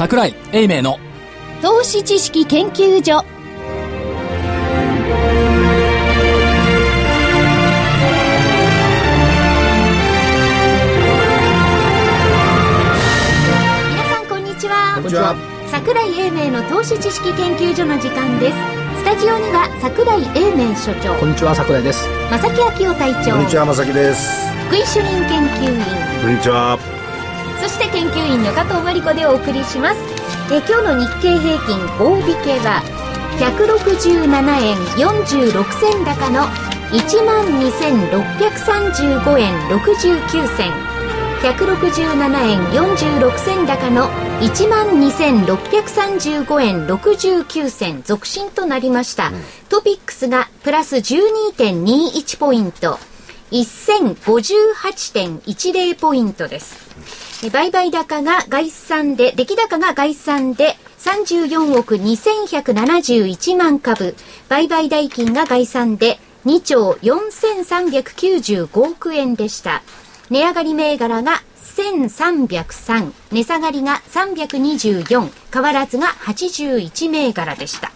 桜井英明の。投資知識研究所。皆さんこんにちは。こんにちは。桜井英明の投資知識研究所の時間です。スタジオには桜井英明所長こんにちは桜井です。正木明夫隊長こんにちは、まさきです。福井主任研究員こんにちは。そして研究員の加藤真理子でお送りします。え今日の日経平均大引けは167円46銭高の1万2635円69銭。167円46銭高の1万2635円69銭続伸となりました、トピックスがプラス12.21ポイント。1058.10ポイントです。え売買高が概算で、出来高が概算で34億2171万株、売買代金が概算で2兆4395億円でした。値上がり銘柄が1303、値下がりが324、変わらずが81銘柄でした。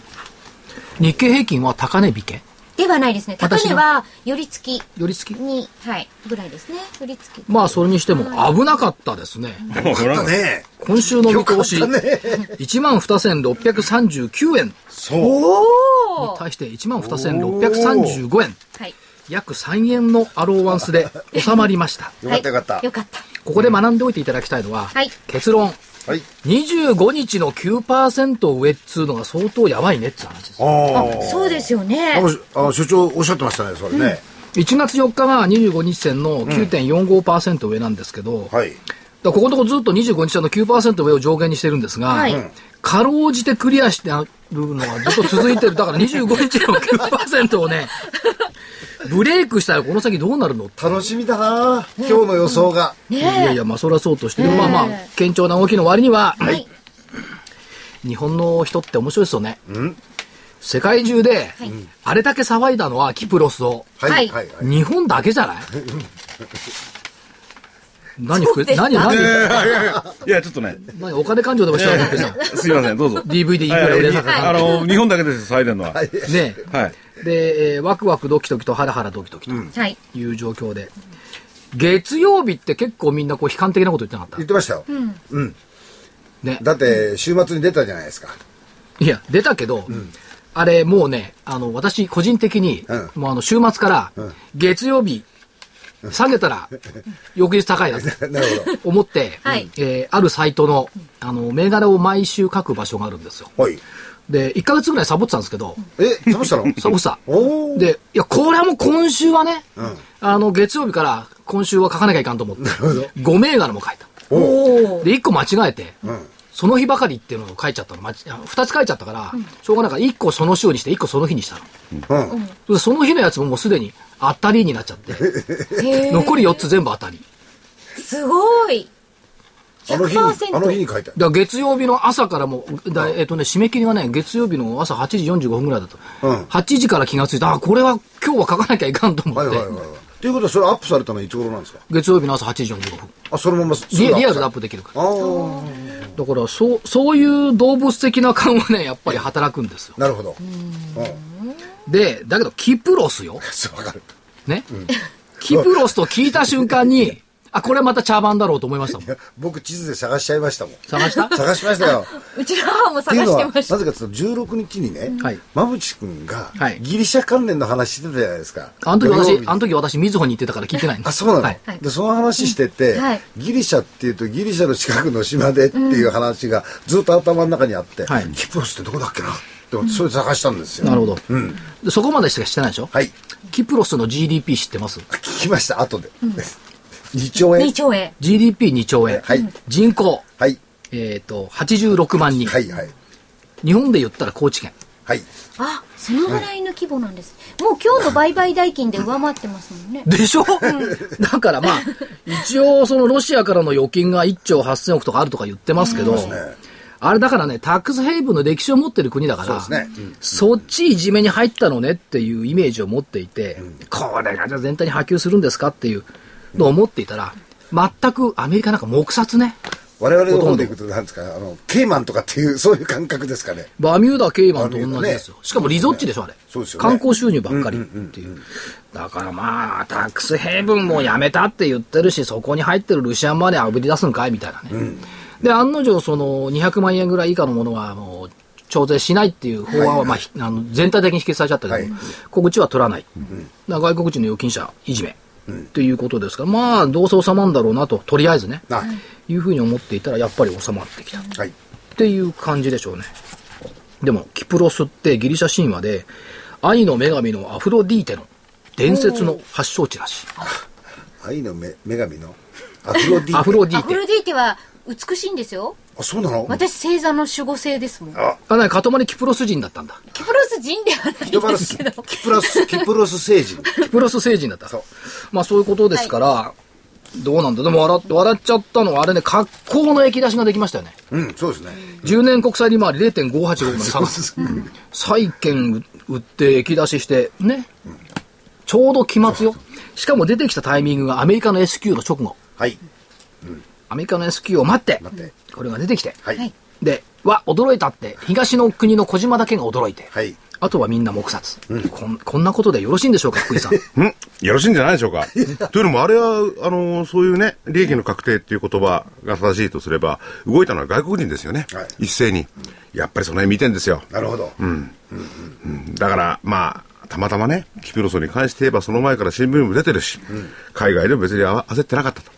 日経平均は高値引けではないですね。高値は寄り付き寄り付き？に、はい、ぐらいですね。寄り付き。まあそれにしても危なかったですねだね。今週の見通しよかったね1万2639円にそう。おー対して1万2635円はい。約3円のアローワンスで収まりました よかったよかったはいよ。かった。ここで学んでおいていただきたいのは、はい結論はい。25日の9%上っつうのが相当やばいねって話ですああ。そうですよねあ。のあの所長おっしゃってましたね、それね。1月4日が25日線の9.45%上なんですけど、はい。だからここのとこずっと25日線の9%上を上限にしてるんですが、はいかろうじてクリアしてあるのがずっと続いてる。だから25日の9%をね、ブレイクしたらこの先どうなるの？楽しみだな今日の予想が。いやいや、まあそれはそうとして、まあまあ、堅調な動きの割には、はい。日本の人って面白いですよね。世界中で、あれだけ騒いだのはキプロスを、日本だけじゃない？何そうです。か何？何いやいやいや、いや、ちょっとね、何お金勘定でもしたらすいません、どうぞ。DVD いくら売れたか。はいあの、日本だけです、騒いでるのは。はい。ねで、えーワクワクドキドキとハラハラドキドキとはい。いう状況で、月曜日って結構みんなこう悲観的なこと言ってなかった？言ってましたよ。ね。だって、週末に出たじゃないですか。いや、出たけど、あれもうね、あの、私個人的に、うんもうあの、週末から、月曜日、下げたら、翌日高いなとなるほ思って、はいえーあるサイトの、あの、銘柄を毎週書く場所があるんですよ。ど。はい。で、1ヶ月ぐらいサボってたんですけど、え、どうしたの？サボってた。で、いや、これはもう今週はね、んあの、月曜日から今週は書かなきゃいかんと思って、5銘柄も書いた。で、1個間違えて、んその日ばかりっていうのを書いちゃったの。まち2つ書いちゃったから、しょうがないから1個その週にして1個その日にしたの。うん。でその日のやつももうすでに当たりになっちゃって、残り4つ全部当たり。すごい。あの日に、100%あの日に書いた。だから月曜日の朝からもう、だえっ、とね、締め切りがね、月曜日の朝8時45分ぐらいだと。うん8時から気がついた、あ、これは今日は書かなきゃいかんと思って、はいはいはいはい。ということは、それアップされたのはいつ頃なんですか？月曜日の朝8時45分。あ、そのままリリアルでアッププできるから。ああ。だから、そう、そういう動物的な感はね、やっぱり働くんですよ。なるほど。うん。で、だけど、キプロスよ。そう、わかる。ね。キプロスと聞いた瞬間に、あ、これまた茶番だろうと思いましたもんい。や僕地図で探しちゃいましたもん。探した？探しましたよ。うちの母も探してました。なぜかというと、16日にね、はい馬淵君がはいギリシャ関連の話してたじゃないですか。あの時私、あの時私、みずほに行ってたから聞いてないんです。あ、そうなの、はい。で、その話してて、はいギリシャっていうとギリシャの近くの島でっていう話がずっと頭の中にあって、はいキプロスってどこだっけな？って思って、それ探したんですよ。なるほど。うん。でそこまでしか知ってないでしょ？はい。キプロスの GDP 知ってます？聞きました、後で。2兆円2。兆円。?GDP2 兆円。はい。人口、はい。えっ、と、86万人。はい、はい。日本で言ったら高知県。はい。あ、そのぐらいの規模なんです。もう今日の売買代金で上回ってますもんね。でしょ、だからまあ、一応そのロシアからの預金が1兆8000億とかあるとか言ってますけど、ねあれだからね、タックスヘイブンの歴史を持ってる国だから、そうですねうんそっちいじめに入ったのねっていうイメージを持っていて、これがじゃあ全体に波及するんですかっていうのを思っていたら、全くアメリカなんか黙殺ね。我々の方でいくと、なんですか、あの、ケイマンとかっていう、そういう感覚ですかね。バミューダ、ケイマンと同じですよ。しかもリゾッチでしょ、あれ。そうですよね観光収入ばっかりっていう。だからまあ、タックスヘイブンもやめたって言ってるし、そこに入ってるルシアンマネーあぶり出すんかいみたいなね。で、案の定、その、200万円ぐらい以下のものは、もう、徴税しないっていう法案は、まあ、ひあの全体的に否決されちゃったけど、はいここっちは取らない。だから外国人の預金者いじめ。っていうことですから、まあ、どうせ収まるんだろうなと、とりあえずね、あいうふうに思っていたら、やっぱり収まってきた。はい。っていう感じでしょうね。でも、キプロスってギリシャ神話で、愛の女神のアフロディーテの伝説の発祥地らしい。愛の女女神のアフロディーテ。アフロディーテ。アフロディーテは美しいんですよ。あ、そうなの？私、星座の守護星ですもん。ああ、なに、塊キプロス人だったんだ。キプロス人ではないキプロス、ですけど。キプロス、キプロス星人。キプロス星人だった。そうまあ、そういうことですから、どうなんだ？でも笑っ、笑っちゃったのは、あれね、格好の液出しができましたよね。うん、そうですね。10年国債利回り0.585まで下がる。債券売って液出しして、ね。ちょうど期末よ。しかも出てきたタイミングがアメリカの S q の直後。はい。アメリカの S q を待って、待ってこれが出てきて、はい。はいで、わ、驚いたって、東の国の小島だけが驚いて、はい。あとはみんな黙殺、こん。こんなことでよろしいんでしょうか、福井さん。んよろしいんじゃないでしょうか。というのも、あれは、あの、そういうね、利益の確定っていう言葉が正しいとすれば、動いたのは外国人ですよね。はい一斉に。やっぱりその辺見てんですよ。なるほど。だから、まあ、たまたまね、キプロスに関して言えば、その前から新聞にも出てるし、海外でも別に焦ってなかったと。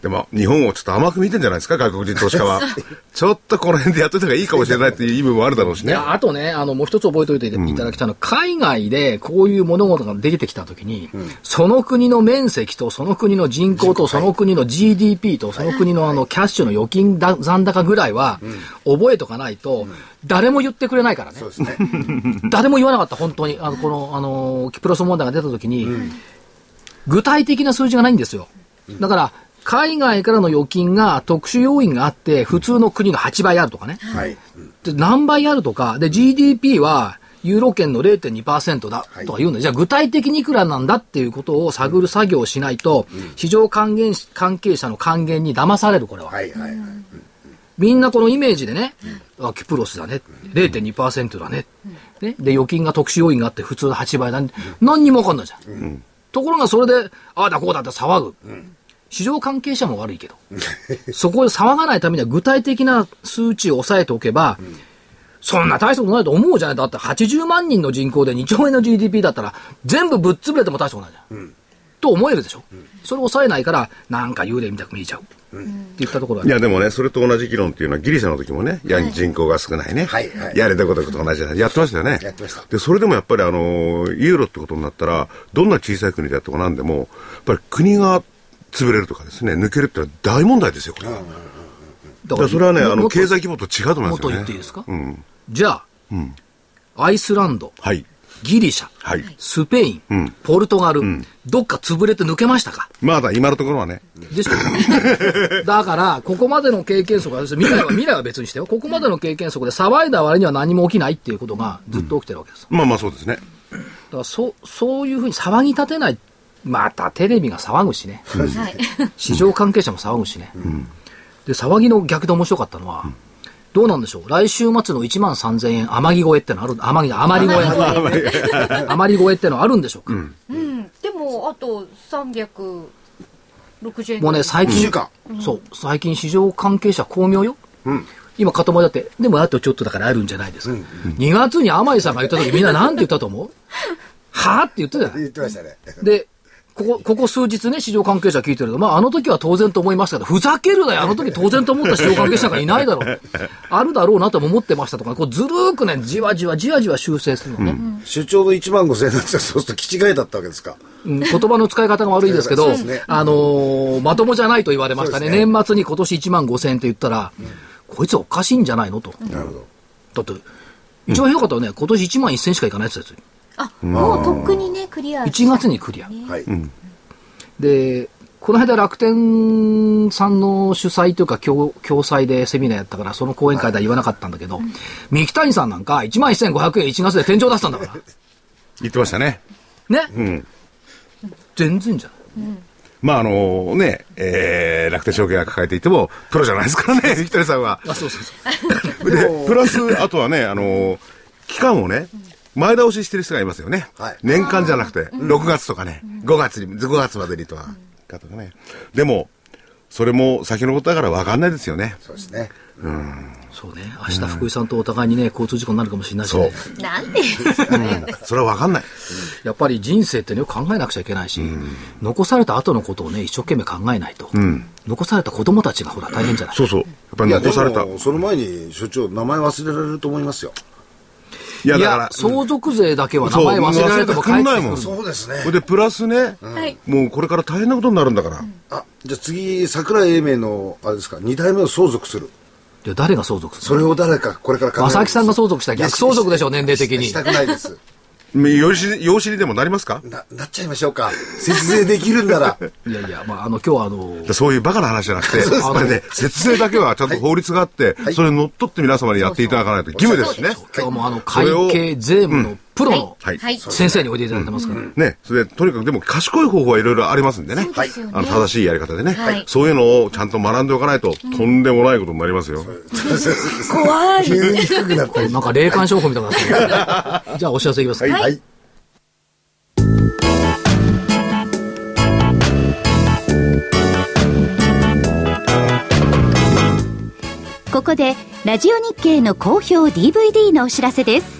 でも、日本をちょっと甘く見てんじゃないですか、外国人投資家は。ちょっとこの辺でやっといた方がいいかもしれないっていう意味もあるだろうしね。いや、あとね、あの、もう一つ覚えておいていただきたいのは、海外でこういう物事が出てきたときに、その国の面積と、その国の人口と、その国の GDP と、その国のあの、キャッシュの預金だ残高ぐらいは、覚えとかないと、誰も言ってくれないからねそう。ですね。誰も言わなかった、本当に。あの、この、あの、キプロス問題が出たときに、具体的な数字がないんですよ。だから、海外からの預金が特殊要因があって、普通の国の8倍あるとかね。はい。うんで何倍あるとか、で、GDP は、ユーロ圏の0.2%だはいとか言うんで、じゃあ具体的にいくらなんだっていうことを探る作業をしないと、市場還元し関係者の還元に騙される、これは。はい、はい、はい。みんなこのイメージでね、あ、キプロスだね、0.2%だね、ね。で、預金が特殊要因があって普通の8倍だね。何にもわかんないじゃん。ところがそれで、ああだこうだって騒ぐ。市場関係者も悪いけど。そこで騒がないためには具体的な数値を抑えておけば、そんな大したことないと思うじゃないだって80万人の人口で2兆円の GDP だったら、全部ぶっ潰れても大したことないじゃん。と思えるでしょ。それを抑えないから、なんか幽霊みたく見えちゃう。って言ったところいや、でもね、それと同じ議論っていうのはギリシャの時もね、や人口が少ないね。はいはいやれたことと同じじゃない。やってましたよね。やってましたで、それでもやっぱりあの、ユーロってことになったら、どん。な小さい国であっても何でも、やっぱり国が潰れるとかですね、抜けるってのは大問題ですよ、これは。だからそれはね、あの、経済規模と違うと思いますよね。言っていいですか、うん。じゃあ、アイスランド、はい。ギリシャ、はい。スペイン、んポルトガル、どっか潰れて抜けましたか？まだ今のところはね。でしょ？だから、ここまでの経験則は、未来は、未来は別にしてよ。ここまでの経験則で騒いだ割には何も起きないっていうことがずっと起きてるわけです。まあまあそうですね。だから、そ、そういうふうに騒ぎ立てない。またテレビが騒ぐしね。はい。市場関係者も騒ぐしね。で、騒ぎの逆で面白かったのは、どうなんでしょう？来週末の1万3000円余り超えってのある、余り、余り超え。余り超えってのあるんでしょうか、うん。でも、あと360円。もうね、最近そう、最近市場関係者巧妙よ。今、塊だって、でもあとちょっとだからあるんじゃないですか。2月に甘井さんが言った時みんななんて言ったと思う？はぁって言ってたよ。言ってましたね。で、ここ、ここ数日ね、市場関係者聞いてると、まあ、あの時は当然と思いましたけど、ふざけるなよ、あの時当然と思った市場関係者がいないだろう。あるだろうなとも思ってましたとか、こうずるーくね、じわじわじわじわ修正するのね。主張の1万5千円なんですが、そうすると気違いだったわけですか。うん言葉の使い方が悪いですけど、ねあのーまともじゃないと言われましたね。ね年末に今年1万5千円って言ったら、こいつおかしいんじゃないのと。なるほど。だって、一番ひどかったのはね、今年1万1千しかいかないやつですよ。あ、もうとっくにね、クリア。1月にクリア。はい。で、この間楽天さんの主催というか共共催でセミナーやったから、その講演会では言わなかったんだけど、三木谷さんなんか1万1500円1月で天井出したんだから。言ってましたね。ね、うん。全然じゃん。まああのね、えー、楽天証券が抱えていても、プロじゃないですからね、ひとりさんは。あ、そうそうそう。で、プラス、あとはね、あの期間をね、前倒ししてる人がいますよね。はい年間じゃなくて、6月とかね、5月に、5月までにとは、かとかね。でも、それも先のことだから分かんないですよね。そうですね。そうね。明日福井さんとお互いにね、交通事故になるかもしれないしそうね。。なんで？それは分かんない。やっぱり人生ってね、よく考えなくちゃいけないし、残された後のことをね、一生懸命考えないと。残された子供たちがほら大変じゃない。そうそう。やっぱり残された。その前に所長、名前忘れられると思いますよ。いや、いやだから、、相続税だけは名前忘れられても帰ってないもん。そうですねで、プラスね、はいもうこれから大変なことになるんだから。あ、じゃあ次、桜井英明の、あれですか、二代目を相続する。いや誰が相続するそれを誰か、これから考える正木さんが相続したら逆相続でしょいや年齢的にしたくないです。養子に、養子にでもなりますか？な、なっちゃいましょうか。節税できるんなら。いやいや、まあ、あの、今日はあの、そういうバカな話じゃなくて、あのね、節税だけはちゃんと法律があって、それにのっとって皆様にやっていただかないと義務ですしね。今日もあの、会計税務のプロのはい。はい先生においでいただいてますから。ね、それで、とにかくでも賢い方法はいろいろありますんでね。そうですよねあの、正しいやり方でね。はいそういうのをちゃんと学んでおかないと、とんでもないことになりますよ。怖い急に低くなったり。なんか霊感商法みたいになってる じゃあ、お知らせいきますか。はい。はい。ここでラジオ日経の好評 DVD のお知らせです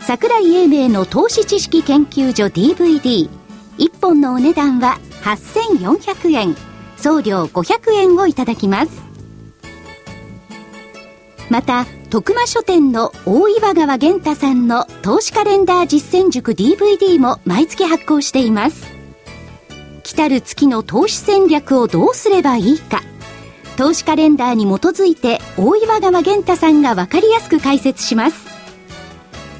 桜井英明の投資知識研究所 DVD1 本のお値段は8400円。送料500円をいただきます。また徳間書店の大岩川源太さんの投資カレンダー実践塾 DVD も毎月発行しています。来たる月の投資戦略をどうすればいいか。投資カレンダーに基づいて大岩川源太さんが分かりやすく解説します。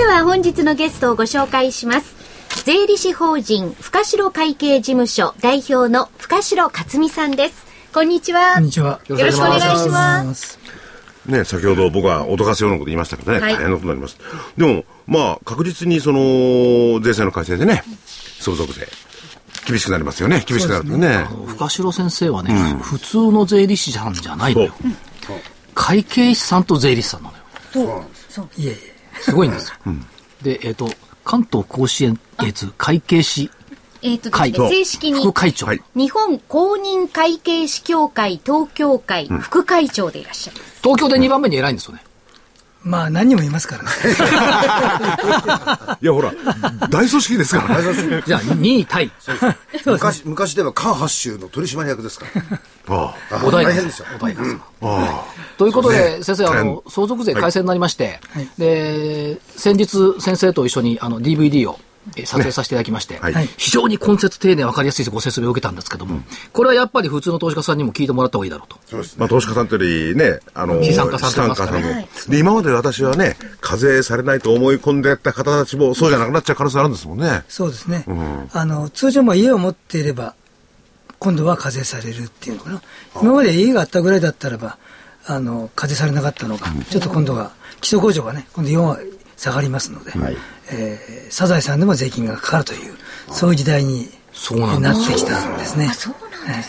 では本日のゲストをご紹介します税理士法人深城会計事務所代表の深城克美さんですこんにちはこんにちは。よよろしくお願いしますね、先ほど僕は脅かすようなこと言いましたけどね、はい大変なことになります。でも、まあ、確実にその、税制の改正でね、相続税、厳しくなりますよね。厳しくなるとね。あの深城先生はね、普通の税理士さんじゃないのよ。会計士さんと税理士さんなのよ。いえいえ。すごいんですよ。で、えっ、と、関東甲信越会計士えっ、とです会ね正式に副会長。はい日本公認会計士協会東京会副会長でいらっしゃいます、東京で2番目に偉いんですよね。まあ何人もいますからね。いや、ほら、大組織ですからね。じゃあ、2位タイ。昔、昔では関八州の取締役ですから。ああお題大変ですよ。お題さん。あ、あということで、先生、あ大変の、相続税改正になりまして、はいで、先日、先生と一緒に、あの、DVD を、えー撮影させていただきまして、はい非常に根節丁寧分かりやすいご説明を受けたんですけども、これはやっぱり普通の投資家さんにも聞いてもらった方がいいだろうと。そうですね。まあ、投資家さんというよりね、あの、資産家さんと言いますかね資産家さんもで、今まで私はね、課税されないと思い込んでやった方たちも、そうじゃなくなっちゃう可能性あるんですもんね。そうですね。あの、通常も家を持っていれば、今度は課税されるっていうのかな。今まで家があったぐらいだったらば、あの、課税されなかったのが、ちょっと今度は、基礎控除がね、今度4割下がりますので、えーサザエさんでも税金がかかるという、そういう時代にそうなってきたんですね。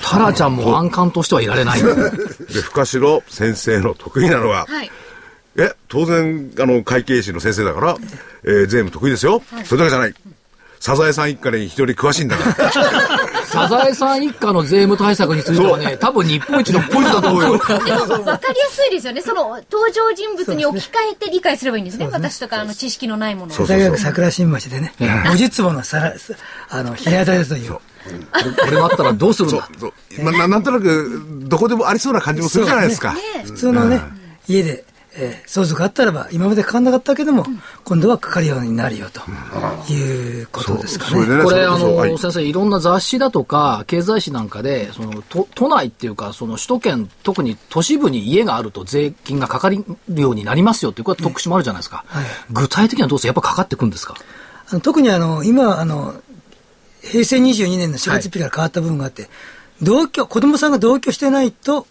タラちゃんも安閑としてはいられない。で、深城先生の得意なのは、はいえ、当然、あの、会計士の先生だから、えー税務得意ですよ。それだけじゃない。サザエさん一家に一人詳しいんだから。サザエさん一家の税務対策についてはね、多分日本一のポイントだと思うよ。でも、わかりやすいですよね。その登場人物に置き換えて理解すればいいんですね。私とか、あの、知識のないものを。大学桜新町でね、50坪のさら、あの、平屋建てという。これがあったらどうするんだ？まあななんとなく、どこでもありそうな感じもするじゃないですか。普通のね、家で、えー相続あったらば、今までかかんなかったけども、今度はかかるようになるよということですかね。ね、これ、あの、はい。先生、いろんな雑誌だとか、経済誌なんかで、その、都都内っていうか、その首都圏、特に都市部に家があると税金がかかるようになりますよっていう、これは特殊もあるじゃないですか。はい。具体的にはどうせやっぱかかってくんですか？あの特にあの、今、あの、平成22年の4月1日から変わった部分があって、同居、子供さんが同居してないと、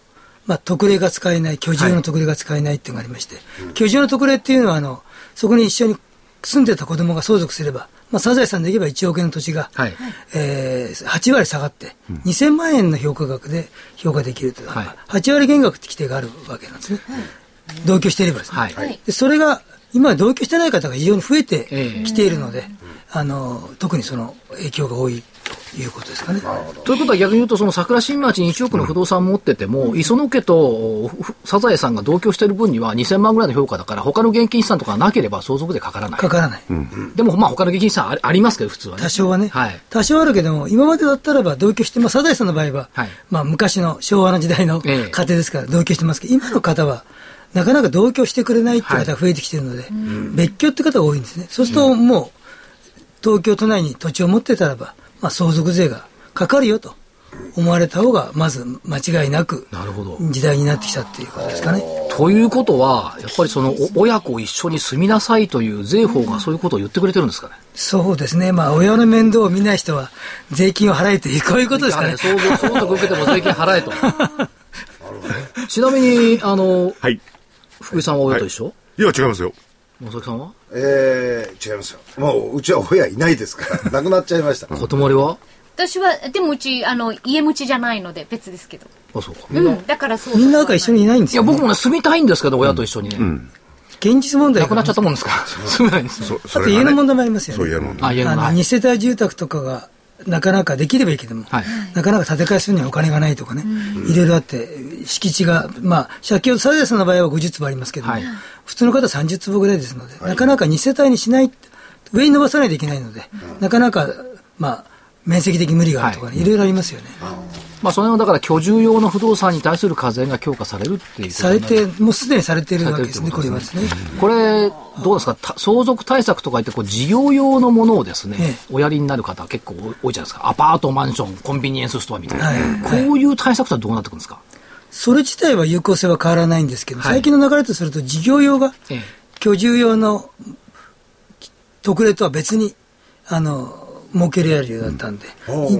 まあ、特例が使えない、居住の特例が使えないっていうのがありまして、居住の特例っていうのは、あの、そこに一緒に住んでた子供が相続すれば、まあ、サザエさんでいけば1億円の土地が、はいえー8割下がって、2000万円の評価額で評価できるという、はい8割減額って規定があるわけなんですね。同居していればですね。はい。でそれが今同居してない方が非常に増えてええきているので、あの特にその影響が多いということですかね。ということは逆に言うと、その桜新町に1億の不動産持ってても、磯野家とふサザエさんが同居してる分には2000万ぐらいの評価だから、他の現金資産とかなければ相続でかからない。かからない。でも、まあ他の現金資産ありますけど、普通はね。多少はね、はい。多少あるけども、今までだったらば同居して、まあ、サザエさんの場合は、はいまあ、昔の昭和の時代のええ家庭ですから同居してますけど、今の方は、なかなか同居してくれないって方が増えてきてるので、別居って方が多いんですね。そうすると、もう、東京都内に土地を持ってたらば、まあ、相続税がかかるよと思われた方が、まず間違いなく、なるほど。時代になってきたっていうことですかね。ということは、やっぱりそのお親子一緒に住みなさいという税法がそういうことを言ってくれてるんですかね？そうですね。まあ、親の面倒を見ない人は、税金を払えという、こういうことですかね。相続相続受けても税金払えと。ちなみに、あの、はい。福井さんは親と一緒、いや、違いますよ。野崎さんは？えー、違いますよ。もう、うちは親いないですから、亡くなっちゃいました。小泊は？私は、でもうち、あの、家持ちじゃないので別ですけど。あ、そうか。うん。だからそう。みんななんか一緒にいないんですいや、よ、ね。僕もね、住みたいんですけど、親と一緒にね。現実問題が亡くなっちゃったもんですか？ら。住めないんですよ。そあと家の問題もありますよね。そう、家の問題。あ、家のあの、はい2世帯住宅とかが、なかなかできればいいけども、はい。なかなか建て替えするにはお金がないとかね、いろいろあって、敷地が、まあ、借金、サザエさんの場合は50坪ありますけども、はい。普通の方は30坪ぐらいですので、なかなか2世帯にしない、上に伸ばさないといけないので、なかなか、まあ、面積的無理があるとかね、い。ろいろありますよね。まあ、その辺はだから居住用の不動産に対する課税が強化されるっていうされて、もうすでにされているわけですね、これはですね。これ、どうですか、た相続対策とか言ってこう、事業用のものをですね、ええ。おやりになる方結構多いじゃないですか。アパート、マンション、コンビニエンスストアみたいな。はい。こういう対策とはどうなってくるんですか、それ自体は有効性は変わらないんですけど、はい。最近の流れとすると、事業用がええ。居住用の特例とは別に、あの、設けられるようだったんで、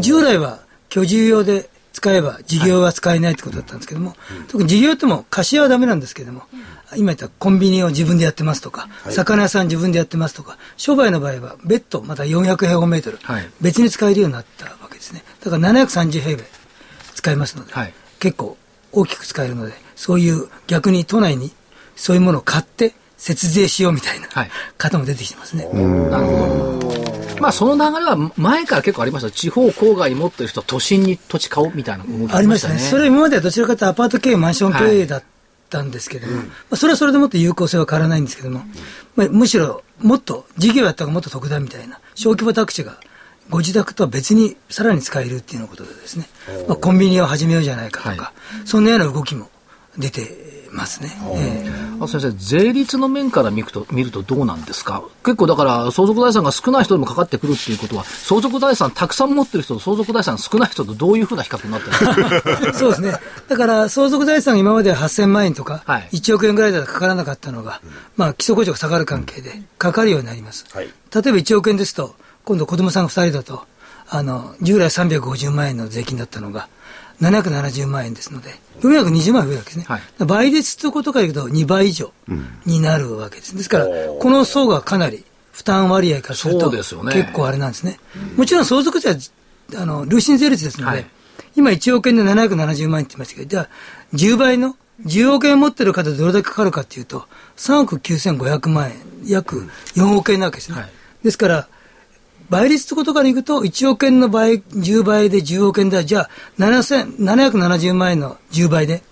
従来は居住用で使えば事業は使えないってことだったんですけども、特に事業用っても貸し屋はダメなんですけども、今言ったコンビニを自分でやってますとか、魚屋さん自分でやってますとか、商売の場合は別途また400平方メートルはい、別に使えるようになったわけですね。だから730平米使えますので、はい。結構大きく使えるので、そういう逆に都内にそういうものを買って節税しようみたいなはい方も出てきてますね。なるほど。まあ、その流れは前から結構ありました。地方郊外に持ってる人は都心に土地買おうみたいな動きありましたね。それは今まではどちらかというとアパート経営、マンション経はい営だったんですけども、まあ、それはそれでもっと有効性は変わらないんですけども、まあ、むしろもっと事業やった方がもっと得だみたいな、小規模宅地がご自宅とは別にさらに使えるっていうようなことでですね、まあ、コンビニを始めようじゃないかとか、はそんなような動きも出てますね。ええ。あ先生、税率の面から見ると見るとどうなんですか？結構だから相続財産が少ない人でもかかってくるっていうことは、相続財産たくさん持ってる人と相続財産少ない人とどういうふうな比較になってるんですか？そうですね。だから、相続財産が今までは8000万円とか、はい。1億円ぐらいだとかからなかったのが、まあ、基礎控除が下がる関係で、かかるようになります。はい。例えば1億円ですと、今度子供さんが2人だと、あの、従来350万円の税金だったのが、770万円ですので、420万円増えるわけですね。はい倍率ということから言うと2倍以上になるわけです。ですから、この層がかなり負担割合からすると、結構あれなんですね。もちろん相続税は、あの、累進税率ですので、はい今1億円で770万円って言いましたけど、じゃあ、10倍の、10億円持ってる方でどれだけかかるかっていうと、3億9500万円、約4億円なわけですね。はいですから、倍率ってことからいくと、1億円の倍、10倍で10億円では、じゃあ、770万円の10倍で、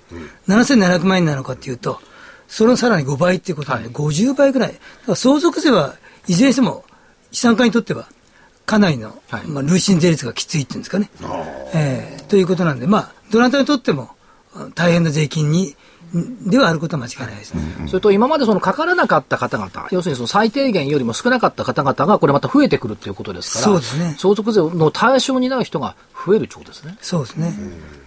7700万円なのかっていうと、そのさらに5倍っていうことなんで、50倍ぐらい。だから相続税はいずれにしても、資産家にとっては、かなりの、はい。まあ、累進税率がきついっていうんですかね。えーということなんで、まあ、どなたにとっても大変な税金に、んではあることは間違いないですね。それと今までそのかからなかった方々、要するにその最低限よりも少なかった方々がこれまた増えてくるということですから、そうですね相続税の対象になる人が増えるということですね。そうですね。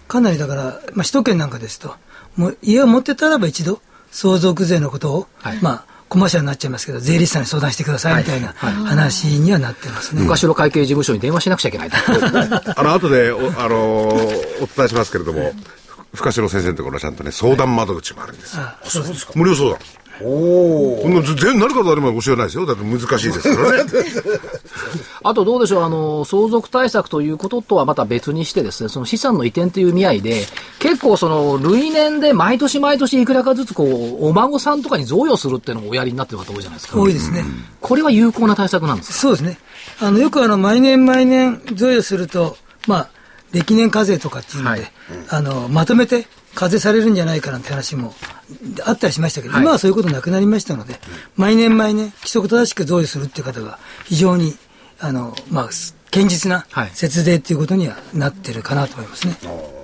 かなりだから、まあ、首都圏なんかですと、もう家を持ってたらば一度、相続税のことを、はいまあ、コマーシャルになっちゃいますけど、税理士さんに相談してくださいみたいな話にはなってますね。昔の会計事務所に電話しなくちゃいけないと。あの、後で、おあのーお伝えしますけれども、深城先生のところはちゃんとね、相談窓口もあるんですよ。あそうです無料相談。おお。こんな全然何から誰まで教えないですよ。だって難しいですからね。あとどうでしょう、あの、相続対策ということとはまた別にしてですね、その資産の移転という意味合いで、結構その、類年で毎年毎年いくらかずつこう、お孫さんとかに贈与するっていうのをおやりになってる方多いじゃないですか。多いですね。これは有効な対策なんですか？そうですね。あの、よくあの、毎年毎年贈与すると、まあ、歴年課税とかっていうので、はい。あの、まとめて課税されるんじゃないかなんて話もあったりしましたけど、はい。今はそういうことなくなりましたので、毎年毎年規則正しく贈与するっていう方が非常に、あの、まあ、堅実なはい。節税っていうことにはなってるかなと思いますね。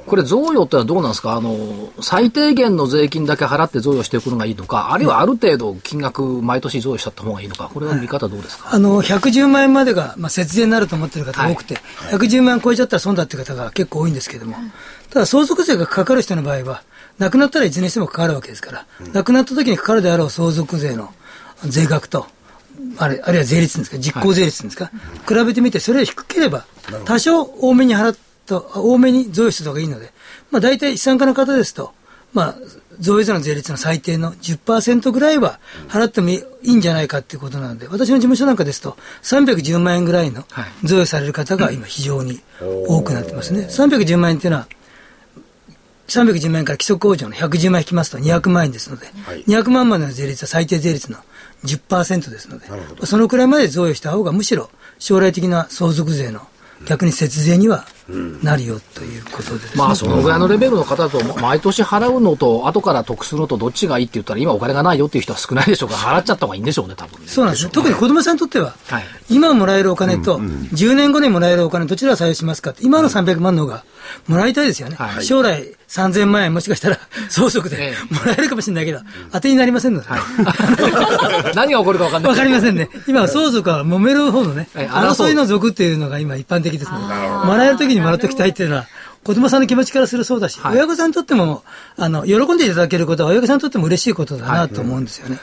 これ贈与ってのはどうなんですか？あの、最低限の税金だけ払って贈与していくのがいいのか、あるいはある程度金額毎年贈与しちゃった方がいいのか、これは見方どうですか、あの、110万円までが、まあ、節税になると思ってる方が多くて、110万円超えちゃったら損だっていう方が結構多いんですけれども、ただ相続税がかかる人の場合は、亡くなったらいずれにしてもかかるわけですから、亡くなった時にかかるであろう相続税の税額と、あれあるいは税率ですか、実効税率ですか、比べてみて、それより低ければ、多少多めに払った、多めに贈与した方がいいので、まあ、大体資産家の方ですと、まあ、贈与税の税率の最低の10%ぐらいは払ってもいいんじゃないかっていうことなので、私の事務所なんかですと、310万円ぐらいのはい。贈与される方が今非常に多くなってますね。310万円っていうのは、310万円から基礎控除の110万円引きますと200万円ですので、はい。200万までの税率は最低税率の10%ですので、そのくらいまで贈与した方がむしろ将来的な相続税の逆に節税にはなるよということでですね。まあ、そのぐらいのレベルの方だと、毎年払うのと、後から得するのと、どっちがいいって言ったら、今お金がないよっていう人は少ないでしょうから、払っちゃった方がいいんでしょうね、多分ね。そうなんですね。特に子供さんにとっては、はい今もらえるお金と、10年後にもらえるお金、どちらを採用しますかって、今の300万の方がもらいたいですよね。はい将来3000万円もしかしたら相続でええもらえるかもしれないけど、当てになりませんので、何が起こるか分かんない。わかりませんね。今は相続は揉める方のね、争いの族っていうのが今一般的ですので、もらえる時にもらっておきたいっていうのは、子供さんの気持ちからするそうだし、はい。親御さんにとっても、あの、喜んでいただけることは親御さんにとっても嬉しいことだなと思うんですよね。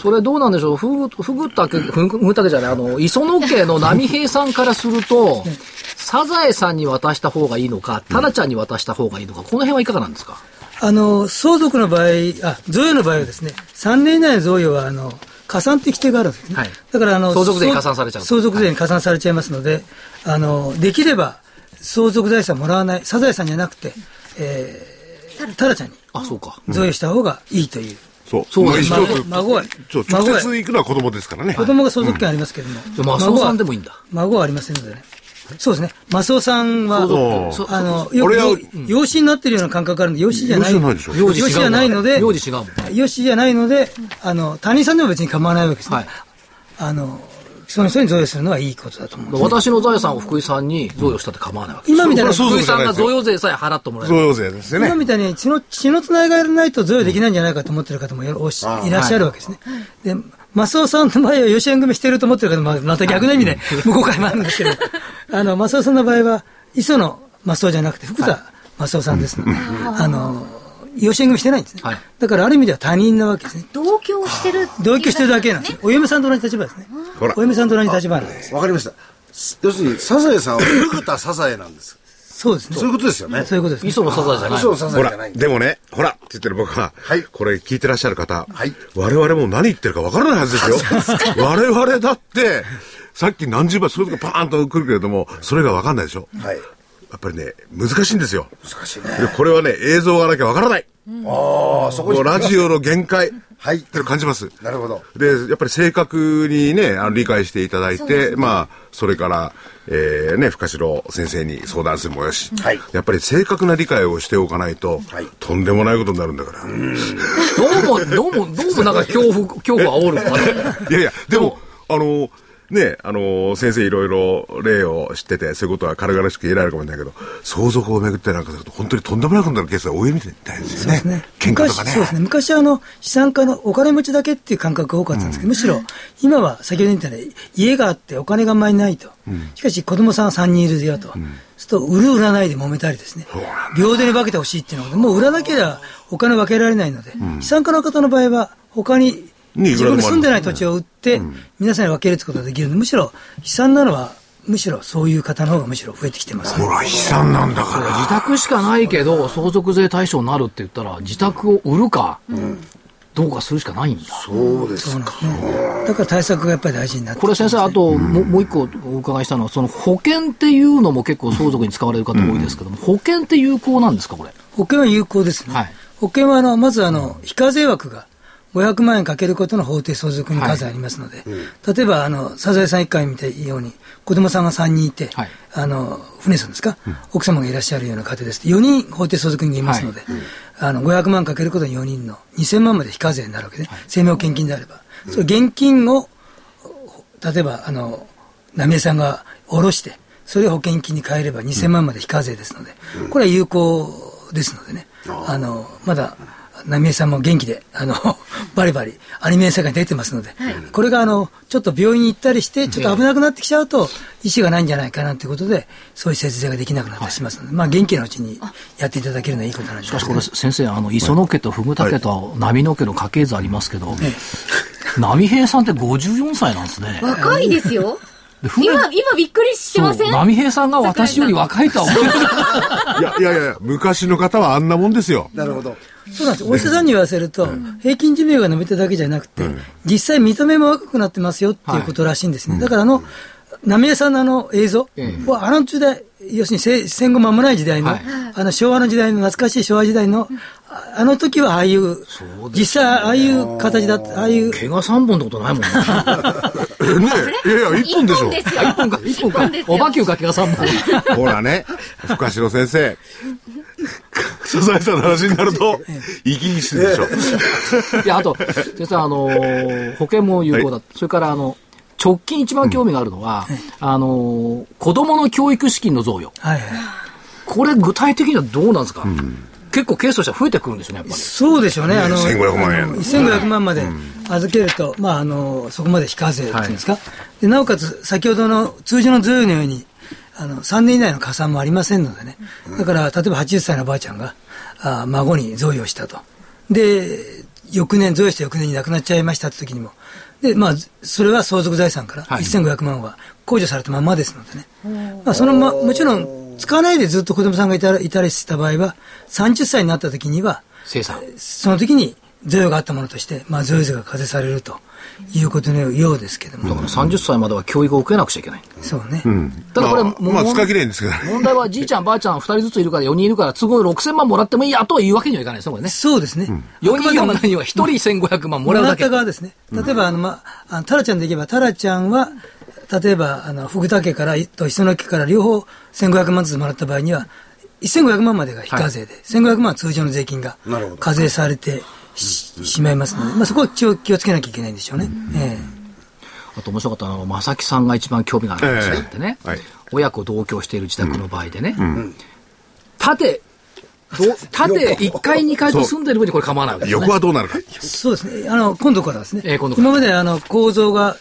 それどうなんでしょう、ふぐ、ふぐたけ、ふぐふぐたけじゃない、あの、磯野家の波平さんからすると、サザエさんに渡した方がいいのか、タラちゃんに渡した方がいいのか、この辺はいかがなんですか？あの、相続の場合、あ、贈与の場合はですね、3年以内の贈与は、あの、加算って規定があるんですね。はい。だから、あの、相続税に加算されちゃう相続税に加算されちゃいますので、あの、できれば、相続財産もらわない、サザエさんじゃなくて、えー、タラちゃんにあ、そうか。贈与した方がいいという。そう。そうです孫孫は直接行くのは子供ですからね。子供が相続権ありますけれども。でも、麻生さんでもいいんだ。孫はありませんのでね。そうですね。マスオさんは、あの、よく養子になってるような感覚があるんで、養子じゃない。養子じゃないでしょ幼児養子じゃないので。養子じゃないので、あの、他人さんでも別に構わないわけですね。はいあの、その人に贈与するのはいいことだと思う。私の財産を福井さんに贈与したって構わないわけです。今みたいな、福井さんが贈与税さえ払ってもらえる。贈与税ですよね。今みたいに血の血のつながりがないと贈与できないんじゃないかと思ってる方もいらっしゃるわけですね。で、マスオさんの場合は養子縁組してると思ってる方もまた逆の意味で向こうからもあるんですけど、あの、マスオさんの場合は、磯野マスオじゃなくて福田マスオさんですので、あの、養子縁組してないんですね。はいだからある意味では他人なわけですね。同居してる同居してるだけなんですよ。お嫁さんと同じ立場ですね。ほらお嫁さんと同じ立場なんです。わかりました。要するに、サザエさんは、フグタサザエなんです。そうですね。そういうことですよね。そういうことですね。磯のサザエじゃない。嘘のサザエじゃない、んででもね、ほらって言ってる僕は、はいこれ聞いてらっしゃる方、はい我々も何言ってるかわからないはずですよ。我々だって、さっき何十倍、そういうとこパーンと来るけれども、それがわかんないでしょ。はい。やっぱりね、難しいんですよ。難しいでね。これはね、映像がなきゃわからない。ああ、そこにもうラジオの限界。はいって感じます。なるほど。で、やっぱり正確にね、あの理解していただいて、まあ、それから、えー、ね、深城先生に相談するもよし、はいやっぱり正確な理解をしておかないと、はいとんでもないことになるんだから。どうも、どうも、どうもなんか恐怖、恐怖煽るのかな。いやいや、でも、あの、ね、あの、先生いろいろ例を知ってて、そういうことは軽々しく言えられるかもしれないけど、相続をめぐってなんかすると、本当にとんでもないことになるケースが多いみたいですよね。ね、喧嘩とかね。昔そうですね。昔あの資産家のお金持ちだけっていう感覚が多かったんですけど、むしろ今は先ほど言ったように家があってお金があんまりないと、しかし子供さんは3人いるよと、そうすると売る売らないで揉めたりですね。平等に分けてほしいっていうのがもう売らなければお金分けられないので、資産家の方の場合は他に自分が住んでない土地を売って、皆さんに分けるってことができるのでむしろ悲惨なのはむしろそういう方の方がむしろ増えてきてます、ほら、悲惨なんだから。自宅しかないけど、相続税対象になるって言ったら、自宅を売るか、どうかするしかないんだ。そうですそうなんですね。だから対策がやっぱり大事になってこれ先生、あともうもう一個お伺いしたのは、その保険っていうのも結構相続に使われる方多いですけども、保険って有効なんですか、これ？保険は有効ですね。はい。保険はあの、まずあの、非課税枠が500万円かけることの法定相続に数ありますので、例えばあの、サザエさん一家みたように、子供さんが3人いて、はい。あの、船さんですか、奥様がいらっしゃるような家庭ですと、4人法定相続人がいますので、あの、500万かけることに4人の2000万まで非課税になるわけで、生命保険金であれば、それ現金を、例えば、あの、浪江さんが下ろして、それを保険金に変えれば2000万まで非課税ですので、これは有効ですのでね、あの、まだ、浪江さんも元気で、あの、バリバリ、アニメの世界に出てますので、これが、あの、ちょっと病院に行ったりして、ちょっと危なくなってきちゃうと、意思がないんじゃないかなということで、そういう節税ができなくなったりしますので、まあ、元気なうちにやっていただけるのはいいことなんじしかしこれゃないですか。先生、あの、磯野家とフグタ家と波野家の家系図ありますけど、波平さんって54歳なんですね。若いですよ。今、今びっくりしてません？波平さんが私より若いとは思う。いやいやいや、昔の方はあんなもんですよ。なるほど。そうなんです。お医者さんに言わせると、平均寿命が伸びただけじゃなくて、実際見た目も若くなってますよっていうことらしいんですね。だからあの、浪江さんのあの映像は、あの時代、要するに戦戦後間もない時代の、はいあの昭和の時代の懐かしい昭和時代の、ああの時はああいう、実際ああいう形だった、ああいう、毛が3本ってことないもんね。えねいやいや、一本でしょ。一本ですよ。1本か、1本かです。よおばきゅうか毛が3本。ほらね、深城先生。サザエさんの話になると、生き生きしてるでしょ。いや、あと、先生、あのー保険も有効だ。それから、あの、直近一番興味があるのは、あのー子供の教育資金の贈与。はいはい。これ、具体的にはどうなんですか、結構ケースとしては増えてくるんですよね、やっぱり。そうでしょうね。あの、1500万円あの1500万まで預けると、まあ、あの、そこまで非課税っていうんですか？で、なおかつ、先ほどの通常の贈与のように、あの、3年以内の加算もありませんのでね。だから、例えば80歳のおばあちゃんが、あ孫に贈与したと。で、翌年、贈与した翌年に亡くなっちゃいましたって時にも。で、まあ、それは相続財産からはい1500万は控除されたままですのでね。まあ、そのま、もちろん、使わないでずっと子供さんがいたらいたりした場合は、30歳になった時には。その時に贈与があったものとして、まあ、贈与税が課税されるということのようですけども、だから30歳までは教育を受けなくちゃいけない。そうね、ただこれ、まあ、まあ、使い切れんですけどね。問題はじいちゃんばあちゃん2人ずついるから4人いるから都合6000万もらってもいいやとは言うわけにはいかないですね、これね。そうですね、4人4人は1人1500万もらうだけもらった。側ですね、例えばあの、まあ、あのタラちゃんでいけば、タラちゃんは、例えばあの福田家からと磯野家から両方1500万ずつもらった場合には、1500万までが非課税で、1500万は通常の税金が課税されてし,、しまいますので、まあ、そこは気を気をつけなきゃいけないんでしょうね。ええ。あと面白かったのは、正木さんが一番興味がある話があってね、ええ。はい。親子同居している自宅の場合でね、縦、ど縦1階2階と住んでる分にこれ構わないわけですよね。横はどうなるか。そうですね。あの、今度からですね。ええ今度から。今まであの、構造が、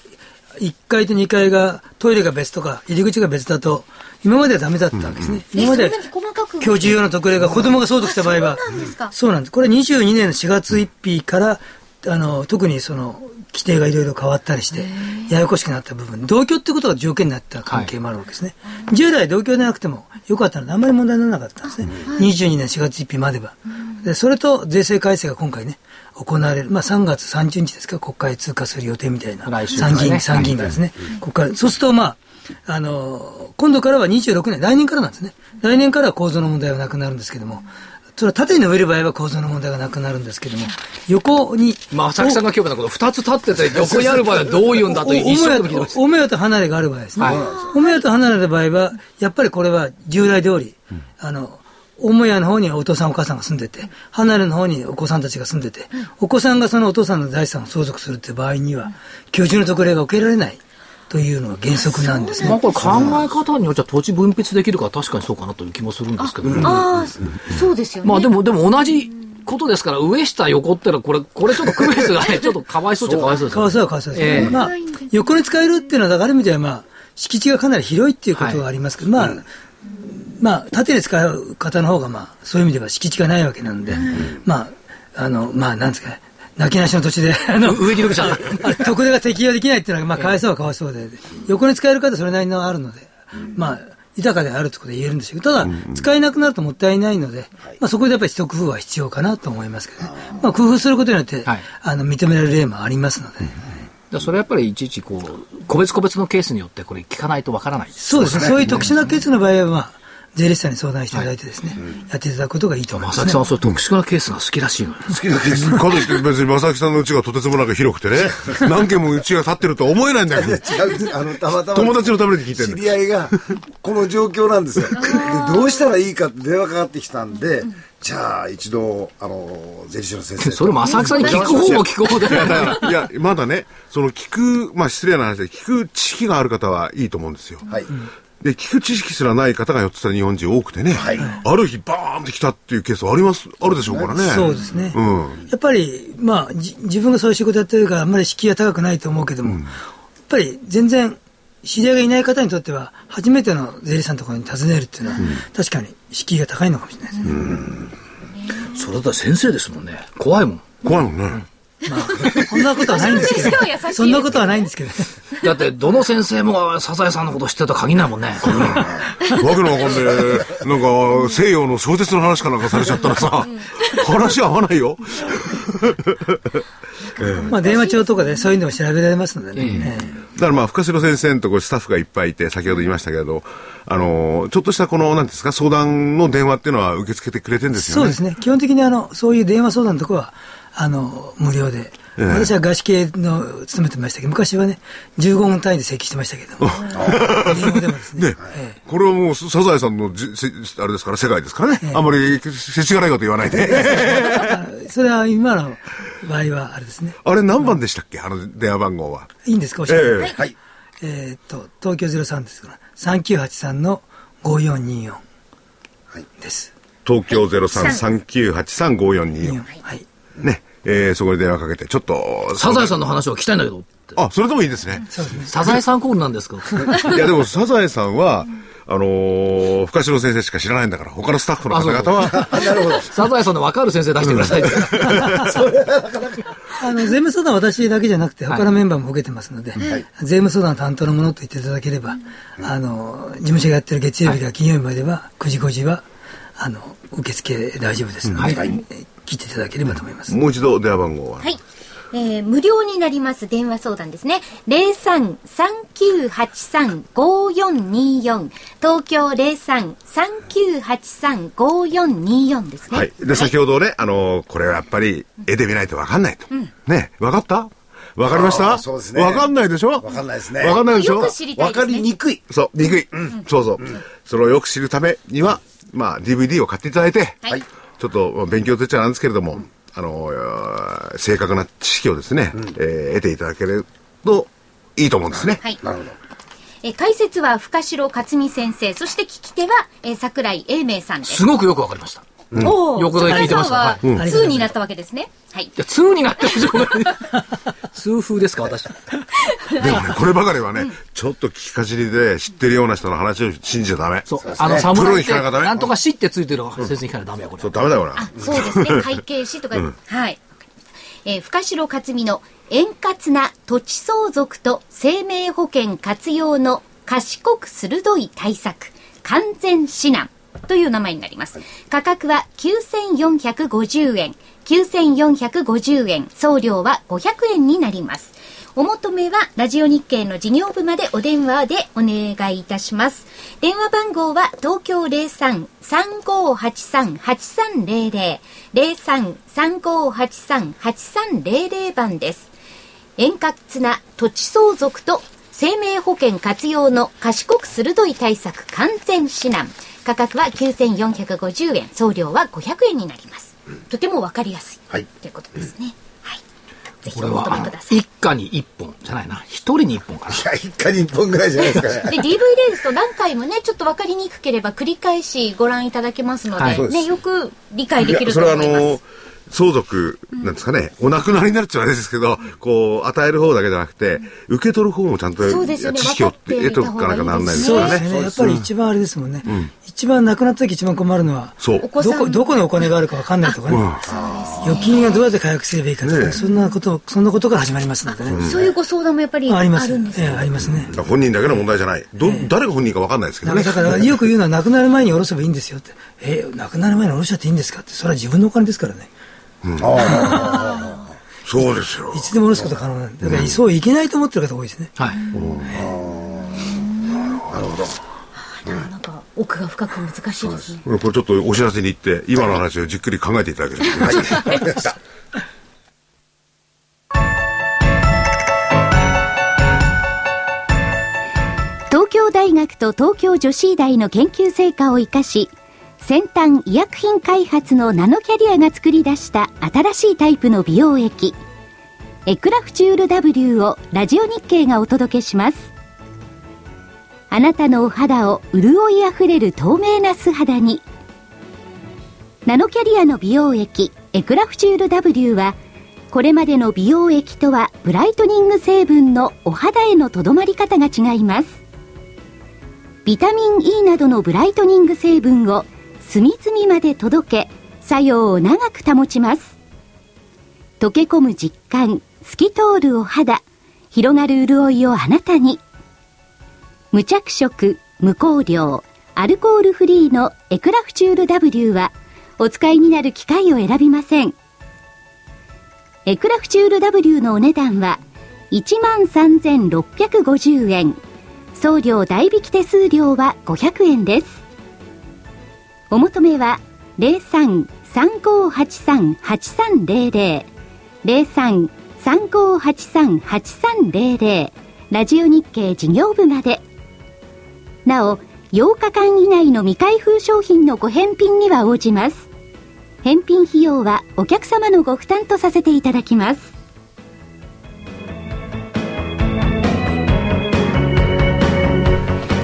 1階と2階が、トイレが別とか、入り口が別だと、今まではダメだったわけですね。今までえそんなに細かく居住用の特例が子供が相続した場合は、そうなんですかそうなんです。これ22年の4月1日から、あの、特にその、規定がいろいろ変わったりして、ややこしくなった部分、同居ってことが条件になった関係もあるわけですね。従来同居でなくてもよかったので、あんまり問題にならなかったんですね。22年4月1日までは。で、それと税制改正が今回ね、行われる。まあ3月30日ですか、国会通過する予定みたいな。参議院、参議院がですね。国会、そうするとまあ、あの、今度からは26年、来年からなんですね。来年からは構造の問題はなくなるんですけども、それは縦に伸びる場合は構造の問題がなくなるんですけども、横に。まあ、浅木さんが今日のこと、二つ立ってて 横にある場合はどういうんだと一生懸。おと離れがある場合ですね。はいお目当と離れた場合は、やっぱりこれは従来通り、あの、母屋の方にはお父さんお母さんが住んでて、離れの方にお子さんたちが住んでて、お子さんがそのお父さんの財産を相続するっていう場合には、居住の特例が受けられないというのが原則なんですね。まあこれ考え方によっちゃ土地分泌できるから確かにそうかなという気もするんですけど、ああ、そうですよね。まあでも、でも同じことですから、上下横ってのはこれ、これちょっと区別がね、ちょっとかわいそうっちゃかわいそうですかわいそうはかわいそうです、ええ。まあ、横に使えるっていうのは、だからある意味では、まあ、敷地がかなり広いっていうことはありますけど、まあ、まあ、縦に使う方の方が、まあ、そういう意味では敷地がないわけなんで、まあ、あの、まあ、なんですかね、泣きなしの土地で、あの、上に伸びちゃ 特例が適用できないっていうのは、まあ、かわいそうはかわいそうで、横に使える方それなりのあるので、まあ、豊かであるってことで言えるんでしょうけど、ただ、使えなくなるともったいないので、まあ、そこでやっぱり一工夫は必要かなと思いますけどね。まあ、工夫することによって、はい。あの、認められる例もありますので、でそれはやっぱりいちいちこう、個別個別のケースによってこれ聞かないとわからない。そうですね。そういう特殊なケースの場合は、まあ、税理士さんに相談していただいてですね、やっていただくことがいいと思います、ね。正木さんはそういう特殊なケースが好きらしいのよ。好きなケース。かといって別に正木さんの家がとてつもなく広くてね、何軒も家が建ってるとは思えないんだけど、違うあのたまたま友達のために聞いて知るんだり合いがこの状況なんですよでどうしたらいいかって電話かかってきたんでじゃあ一度あの税理士の先生とそれも正木さんに聞く方も聞く方で。いや、だから、いや、まだね、その聞く、まあ失礼な話で、聞く知識がある方はいいと思うんですよ。はいで、聞く知識すらない方が寄ってた日本人多くてね、はいある日バーンって来たっていうケースはあります、あるでしょうからね。そうですね。うん。やっぱり、まあ、じ自分がそういう仕事やってるから、あんまり敷居は高くないと思うけども、やっぱり全然、知り合いがいない方にとっては、初めての税理士さんのところに訪ねるっていうのは、確かに敷居が高いのかもしれないですね。それだったら先生ですもんね。怖いもん。怖いもんね。そんなことはないんですけど、そんなことはないんですけどね。だって、どの先生もサザエさんのこと知ってるとは限らないもんね。わけのわかんねえ、なんか、西洋の小説の話かなんかされちゃったらさ、話合わないよ。まあ、電話帳とかでそういうのも調べられますのでね。ええだからまあ、深城先生のところスタッフがいっぱいいて、先ほど言いましたけれど、あの、ちょっとしたこの、なんていうんですか、相談の電話っていうのは受け付けてくれてるんですよね。そうですね。基本的にあの、そういう電話相談のとこは、あの、無料で。私は外資系の勤めてましたけど、昔はね、15分単位で請求してましたけども。電話でもですね。ねええこれはもう、サザエさんのじ、せあれですから、世界ですからね。あんまり、せちがないこと言わないで。それは今の場合はあれですね。あれ何番でしたっけ？あの電話番号は。いいんですか？教えて。ええはいえーっと、東京03ですから、3983の5424はいです。東京03-3983-5424。はい。ね。えー、そこに電話かけて、ちょっと、サザエさんの話を聞きたいんだけど。って。あ、それでもいいですね。サザエさんコールなんですかいや、でも、サザエさんは、あのー、深城先生しか知らないんだから、他のスタッフの方々は、サザエさんの分かる先生出してください。って。あの、税務相談は私だけじゃなくて、他のメンバーも受けてますので、税務相談担当のものと言っていただければ、あの、事務所がやってる月曜日から金曜日までは、9時5時は、あの、受付大丈夫ですので、えー聞いていただければと思います。もう一度電話番号は？はい。えー無料になります電話相談ですね。03-3983-5424。東京03-3983-5424ですね。はい。で、先ほどね、あのーこれはやっぱり、絵で見ないとわかんないと。ね、わかった？わかりました？そうですねわかんないでしょ？わかんないですねわかんないでしょ？よく知りたいわか。りにくいそう、にくい。そうそう。それをよく知るためには、まあ、DVD を買っていただいて、はいちょっとまあ勉強とっちゃなんですけれども、あのー、正確な知識をですね、えー得ていただけるといいと思うんですね。はい。なるほどえー解説は深城克美先生、そして聞き手は、えー桜井英明さんです。すごくよく分かりました。横で聞いてましたははい2になったわけですね。はい。いや、2になってるじゃない。痛風ですか、私。でもね、こればかりはね、ちょっと聞きかじりで知ってるような人の話を信じちゃダメ。そう。あの、侍って、プロに聞かなきゃダメなんとか死ってついてる先生に聞かなダメや、これそう、。ダメだよな。そうですね。会計士とか、はい。えー深城克美の円滑な土地相続と生命保険活用の賢く鋭い対策、完全指南という名前になります。価格は9450円。9450円。送料は500円になります。お求めは、ラジオ日経の事業部までお電話でお願いいたします。電話番号は、東京03-3583-8300、03-3583-8300番です。円滑な土地相続と生命保険活用の賢く鋭い対策完全指南。価格は9450円、送料は500円になります。とてもわかりやすい。はいということですね。はい。ぜひこれは、お求めください。一家に一本じゃないな。一人に一本かな。いや、一家に一本ぐらいじゃないですかね。で、DVD ですと何回もね、ちょっとわかりにくければ繰り返しご覧いただけますので、はいね、よく理解できると思います。れはあの相続、なんですかね、お亡くなりになるって言うのはあれですけど、こう、与える方だけじゃなくて、受け取る方もちゃんとそうですよね知識を得とくかた方がいいなきゃならないですそうからね。そうですね。やっぱり一番あれですもんね。一番亡くなった時一番困るのは、どこ、どこにお金があるか分かんないとかね。預金がどうやって回復すればいいかとか、そんなこと、そんなことから始まりますのでね。そういうご相談もやっぱりああります。るんですよ。ええありますね。本人だけの問題じゃない。ど、誰が本人か分かんないですけどね。だからよく言うのは亡くなる前に下ろせばいいんですよって。え亡くなる前に下ろしちゃっていいんですかって。それは自分のお金ですからね。そうですよい。つでも下ろすこと可能なんで。だからそういけないと思ってる方多いですね。はい。なんか奥が深く難しいですね。これちょっとお知らせに行って、今の話をじっくり考えていただければ。はい。わかりました。東京大学と東京女子医大の研究成果を生かし、先端医薬品開発のナノキャリアが作り出した新しいタイプの美容液、エクラフチュール W をラジオ日経がお届けします。あなたのお肌を潤いあふれる透明な素肌に。ナノキャリアの美容液、エクラフチュール W は、これまでの美容液とはブライトニング成分のお肌へのとどまり方が違います。ビタミン E などのブライトニング成分を隅々まで届け、作用を長く保ちます。溶け込む実感、透き通るお肌、広がる潤いをあなたに。無着色、無香料、アルコールフリーのエクラフチュール W は、お使いになる機会を選びません。エクラフチュール W のお値段は、13,650円。送料代引き手数料は500円です。お求めは03-3583-8300 03-3583-8300ラジオ日経事業部まで。なお、8日間以内の未開封商品のご返品には応じます。返品費用はお客様のご負担とさせていただきます。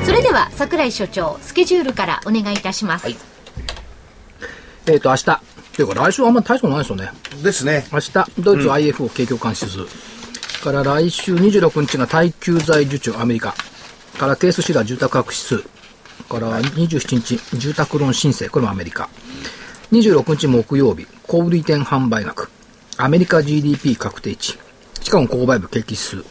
それでは櫻井所長スケジュールからお願いいたします、えっ、と、明日。っていうか、来週はあんまり大したことないですよね。ですね。明日、ドイツ IFO 景況監視指数。から来週26日が耐久財受注アメリカ。からケースシラー住宅価格指数。から27日住宅ローン申請。これもアメリカ。26日木曜日、小売店販売額。アメリカ GDP 確定値。しかも購買部景気指数。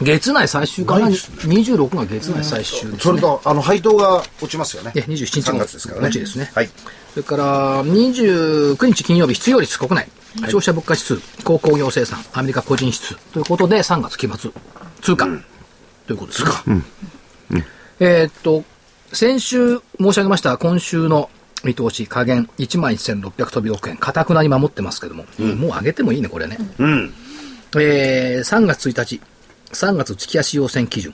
月内最終かな、26が月内最終ね。それと、あの、配当が落ちますよね。ね27日。3月ですからね。落ちですね。はい。それから、29日金曜日、失業率国内、消費者物価指数、高工業生産、アメリカ個人指数。ということで、3月期末。通過、ということです。か。えーっと、先週申し上げました、今週の見通し、下限11,600飛び6円、かたくなに守ってますけども、もう上げてもいいね、これね。えー3月1日、3月月足要請基準。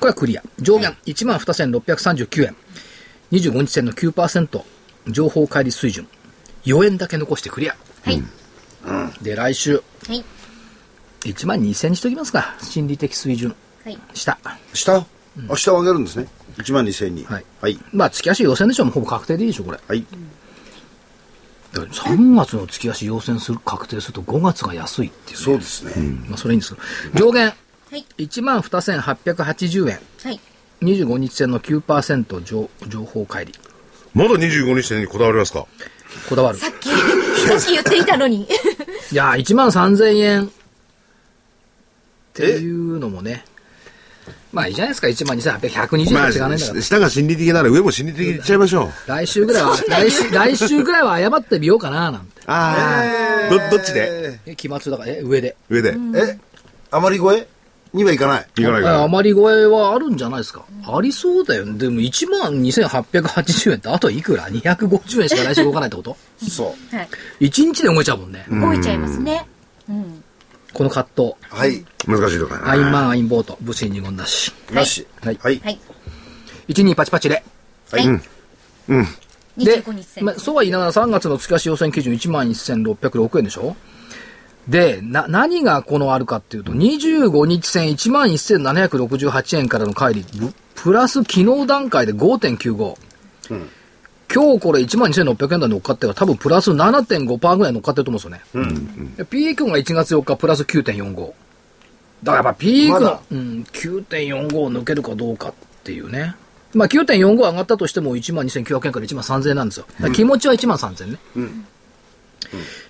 これはクリア。上限12,639円。25日線の9%情報乖離水準。4円だけ残してクリア。はいで、来週、はい1万2000にしときますか。心理的水準。はい下。下？明日上げるんですね。1万2000に。はいはい。まあ、月足要請でしょ。もうほぼ確定でいいでしょ、これ。はい。だから3月の月足要請する、確定すると5月が安いっていう、ね。そうですね。まあ、それいいんですけど。上限、はい1万2880円。はい25日線の9%情情報乖離。まだ25日線にこだわりますか？こだわる。さっきさっき言っていたのに いや、1万3000円っていうのもね、まあいいじゃないですか、1万2800、120円違わないんだから。下が心理的なら上も心理的にいっちゃいましょう。来週ぐらいは、来週、来週ぐらいは謝ってみようかな、なんて。ああ、ど、どっちで？え、期末だから、え、上で。上で。えあまり超えにはいかない。いかないから。あまり超えはあるんじゃないですか？ありそうだよね。でも1万2880円ってあといくら ?250 円しか来週動かないってこと？そう。はい。?1 日で動いちゃうもんね。動いちゃいますね。うん。この葛藤。はい。難しいとこだな。アインマン、アインボート、武士二言なし。なし。はいはい。はい。1、2パチパチで。はい。うん。で25日、線。まあ、そうは言いながら3月の月足予選基準1万1606円でしょ？で、な、何がこのあるかっていうと、25日線1万1768円からの乖離、ぶプラス昨日段階で5.95。今日これ1万2600円台乗っかってるから多分プラス7.5%ぐらい乗っかってると思うんですよね。で PA 君が1月4日プラス9.45。だからやっぱ PA 君の、まだうん、9.45を抜けるかどうかっていうね。まあ9.45上がったとしても1万2900円から1万3000円なんですよ。気持ちは1万3000円ね。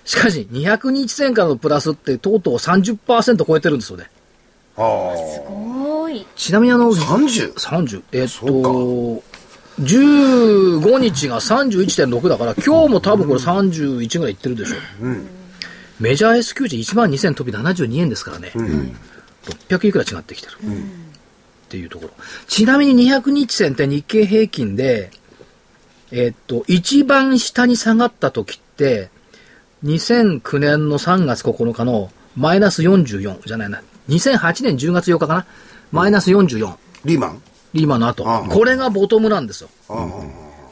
しかし、200日線からのプラスってとうとう30%超えてるんですよね。ああ。すごい。ちなみにあの、30? 30。えっそうと、15日が31.6だから、今日も多分これ31ぐらいいってるでしょ。メジャー S q 値1万2000飛び72円ですからね。600いくら違ってきてる。っていうところ。ちなみに200日線って日経平均で、えっと、一番下に下がった時って、2009年の3月9日のマイナス44じゃないな。2008年10月8日かな。マイナス44。リーマンリーマンの後。これがボトムなんですよ。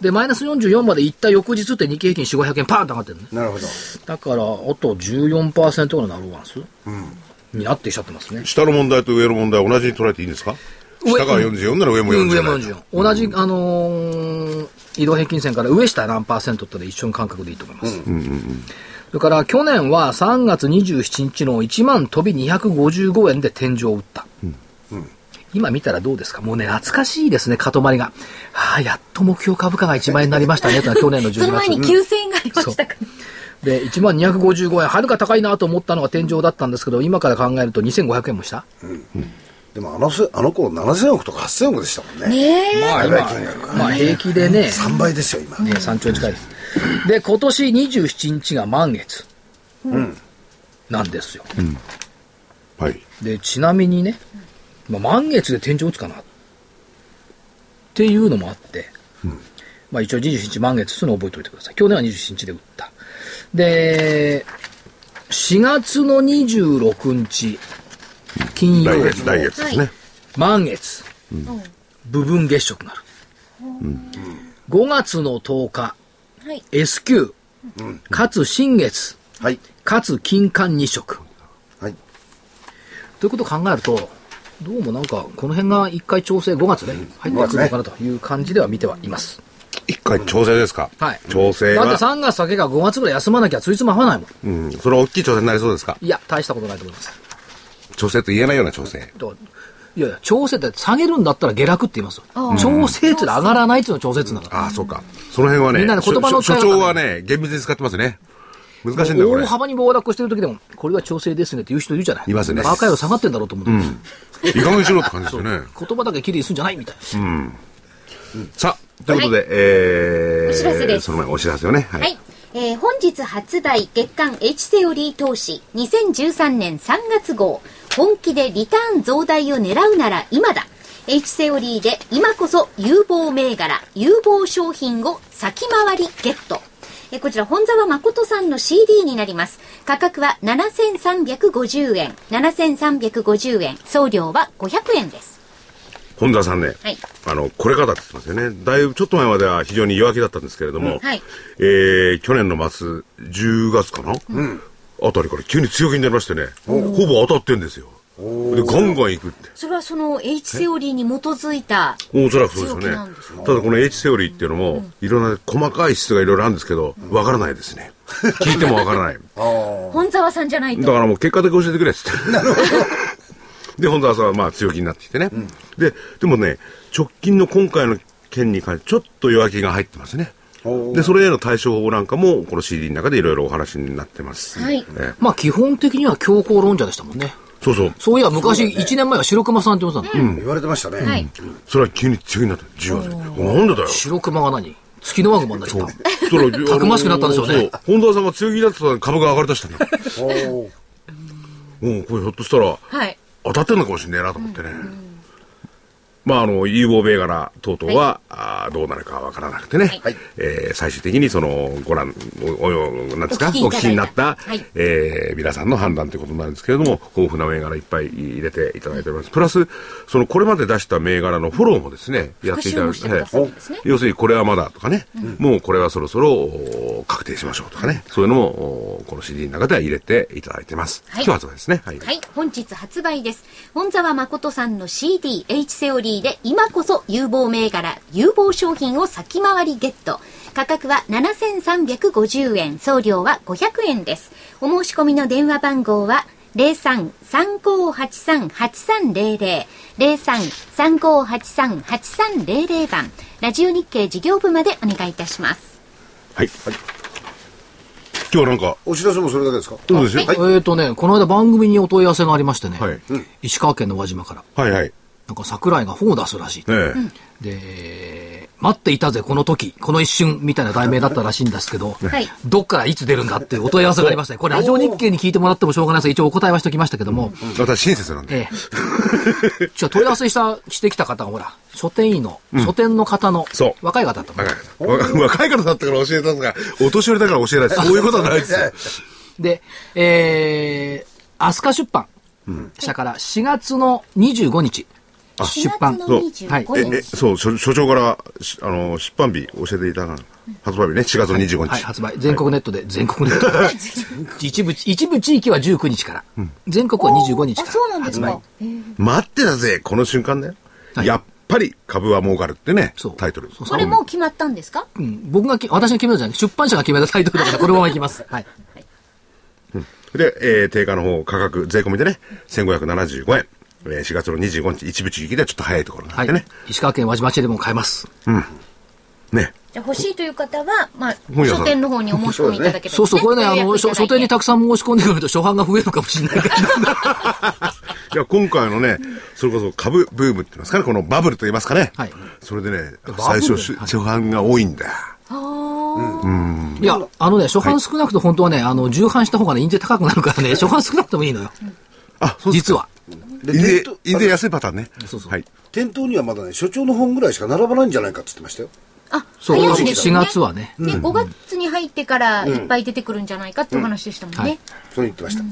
で、マイナス44まで行った翌日って日経平均4、500円パーンと上がってるね。なるほど。だから、あと14%ぐらいのアローワンス、になってきちゃってますね。下の問題と上の問題同じに捉えていいんですか？上下が44なら上もうん44。上も44。同じ、あのー移動平均線から上下何パーセントって一緒の感覚でいいと思います。それから去年は3月27日の1万飛び255円で天井を打った。今見たらどうですか？もうね、懐かしいですね、かとまりが。はあ、やっと目標株価が1万円になりましたね、と去年の12月。その前に9000円がありましたかで、1万255円、はるか高いなと思ったのが天井だったんですけど、今から考えると2500円もした。でもあのせ、あの頃7000億とか8000億でしたもんね。ねえ。まあやばい金額まあ平気でね、3倍ですよ、今。ね3兆円近いです。で、今年27日が満月。なんですよ。はい。で、ちなみにね、まあ、満月で天井打つかなっていうのもあって、まあ一応27日満月っていうのを覚えておいてください。去年は27日で打った。で、4月の26日、金曜日来月、来月ですね。満月、部分月食なる。5月の10日、はい S q かつ新月、はい。かつ金環日食。はい。ということを考えると、どうもなんか、この辺が一回調整5月で入ってくるのかなという感じでは見てはいます。一回調整ですか？はい。調整だっては。3月だけが5月ぐらい休まなきゃついつま合わないもん。うん。それは大きい調整になりそうですか？いや、大したことないと思います。調整と言えないような調整。いやいや、調整って下げるんだったら下落って言いますよ。調整って上がらないっていうのは調整って言うんだから。ああ、そうか。その辺はね、みんなね言葉の所使い方所長はね、厳密に使ってますね。難しいんだよ、これ大。幅に暴落してる時でも、これは調整ですねって言う人いるじゃない。いますねバカ野郎下がってんだろうと思うんですいい加減にしろって感じですよね。言葉だけきれいにするんじゃないみたいな。さあ、ということで、えー、お知らせですその前お知らせをね。ははい。えー本日発売月間 H セオリー投資2013年3月号本気でリターン増大を狙うなら今だ。H セオリーで今こそ有望銘柄有望商品を先回りゲット。えーこちら本沢誠さんの CD になります。価格は7350円。7350円。送料は500円です。本田さんね、はい。あの、これからだって言ってますよね。だいぶ、ちょっと前までは非常に弱気だったんですけれども、はい。えー、去年の末、10月かな、あたりから急に強気になりましてね、ほぼ当たってんですよ。で、ガンガン行くって。それはその H セオリーに基づいたおそらくそうですよね強気なんですか？ただこの H セオリーっていうのも、いろんな細かい質がいろいろあるんですけど、わからないですね。聞いてもわからない。本沢さんじゃないとだからもう結果だけ教えてくれっつって。なるほど。で、本田さんはまあ強気になってきてね。で、でもね、直近の今回の件に関してちょっと弱気が入ってますね。で、それへの対処法なんかも、この CD の中でいろいろお話になってます。はいええまあ基本的には強硬論者でしたもんね。そうそう。そういや昔、1年前は白熊さんって言ってたの。言われてましたね。はいそれは急に強気になった。10月に。なんでだよ。白熊が何？月のワグマになっちゃった。そらたくましくなったんでしょうね本田さんが強気だったら株が上がりだしたんだ。おーもうこれひょっとしたらはい。当たってるのかもしれないなと思ってね。まあ、あの、有望銘柄等々は、あーどうなるかわからなくてね、はい。えー最終的にその、ご覧、お、おなんですか、おお聞きになった、はい。えー皆さんの判断ということなんですけれども、豊富な銘柄いっぱい入れていただいております。プラス、その、これまで出した銘柄のフォローもですね、やっていただいて、ね。要するにこれはまだとかね、もうこれはそろそろお確定しましょうとかね、そういうのも、おこの CD の中では入れていただいてます。はい。今日発売ですね。はい。はい、本日発売です。本沢誠さんの CD、H セオリーで今こそ有望銘柄、有望商品を先回りゲット。価格は7350円、送料は500円です。お申し込みの電話番号は03-3583-8300 03-3583-8300番ラジオ日経事業部までお願いいたします。はい。今日はなんか、お知らせもそれだけですか？どうですよ。はいえーとね、この間番組にお問い合わせがありましてね、はい石川県の輪島から、はいはい。なんか桜井が本を出すらしい。ええ。で、待っていたぜ、この時、この一瞬、みたいな題名だったらしいんですけど、はい。どっからいつ出るんだっていうお問い合わせがありましたね。これ、ラジオ日経に聞いてもらってもしょうがないです一応お答えはしておきましたけども、私親切なんで。ええ。じゃあ問い合わせした、してきた方が、ほら、書店員の、書店の方の、そう。若い方だったの若い方。わ若い方だったから教えたんですが、お年寄りだから教えないです。そういうことはないですよ。で、えー、飛鳥出版。社から4月の25日、出版。4月の25日え、え、そう、所所長から、しあの、出版日教えていただく発売日ね、4月の25日。はい、発売。全国ネットで、全国ネット。一部、一部地域は19日から。全国は25日あ、から。そうなんですか発。待ってたぜ、この瞬間だよ。はいやっぱり株は儲かるってねそう、タイトル。そうこれもう決まったんですか？うん僕がき、私が決めたじゃなくて、出版社が決めたタイトルだから、このままいきます。はい。で、えー定価の方、価格、税込みでね、1575円。えー4月の25日、一部地域ではちょっと早いところなんはいでね。。石川県輪島市でも買えます。ね。じゃあ欲しいという方は、まあ、書店の方にお申し込みいただけたら、そうそう、これね、あの、書書店にたたくさん申し込んでくると初版が増えるのかもしれないけど。いや、今回のね、それこそ株ブームって言いますかね、このバブルと言いますかね。はいそれでね、最初、し初版が多いんだよ。いや、あのね、初版少なくと本当はね、あの、重版した方がね、印税高くなるからね、初版少なくてもいいのよ。あ、そうです実は。で印税店頭、印税安いパターンね。そうそうはい。店頭にはまだね所長の本ぐらいしか並ばないんじゃないかって言ってましたよあ、そう、早いんです4よね。月はね。ね、5月に入ってからいっぱい出てくるんじゃないかってお話でしたもんね。はいそう言ってました、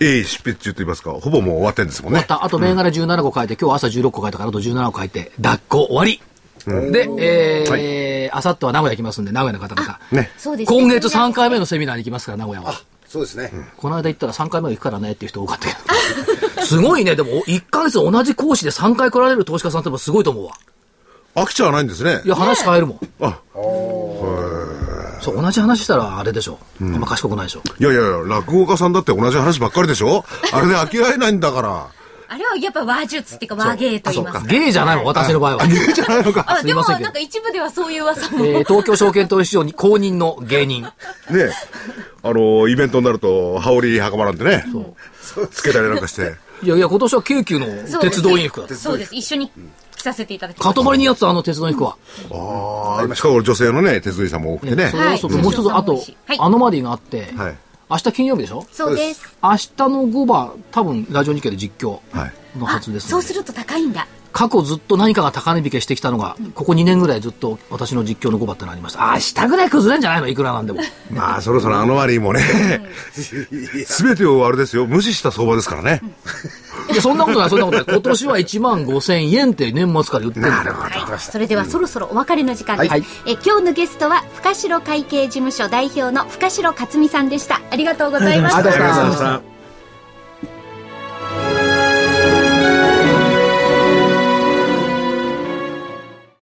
ええ執筆中と言いますか、ほぼもう終わってるんですもんね。また、あと銘柄17個書いて、今日朝16個書いたから、あと17個書いて、脱行終わり。で、えー、あさっては名古屋行きますんで、名古屋の方々。ね。そうですね今月3回目のセミナーに行きますから、名古屋は。そうですね、この間行ったら3回目は行くからねっていう人多かったけど。すごいね。でも、1ヶ月同じ講師で3回来られる投資家さんってもすごいと思うわ。飽きちゃわないんですねい。や、話変えるもん。あ、そう、同じ話したらあれでしょ。あんま賢くないでしょ。いやいやいや、落語家さんだって同じ話ばっかりでしょあれで飽きられないんだから。あれはやっぱ話術っていうか和芸と。言いますか。ゲイじゃないもん、私の場合は。いいじゃないのか。あ、でもなんか一部ではそういう噂も。えー東京証券取引所に公認の芸人。ねあの、イベントになると、羽織袴なんてね、つけたりなんかして。いやいや、今年は京急の鉄道員服だった。そうです。一緒に着させていただきました。塊にやつあの鉄道員服は。ああ、しかも女性のね、手伝いさんも多くてね。それそうもう一つ、あと、はいアノマリーがあって、はい。明日金曜日でしょ？そうです。明日の5番、多分、ラジオ日経で実況はい。のはずです、そうすると高いんだ。過去ずっと何かが高値引けしてきたのが、ここ2年ぐらいずっと私の実況の5番ってのありました。明日ぐらい崩れんじゃないの？いくらなんでも。まあ、そろそろあの割りもね、すべてをあれですよ、無視した相場ですからね。いや、そんなことない、そんなことない。今年は1万5千円って年末から言ってるんだよ。はい。それではそろそろお別れの時間です。はいえ今日のゲストは、深城会計事務所代表の深城克美さんでした。ありがとうございましたありがとうございました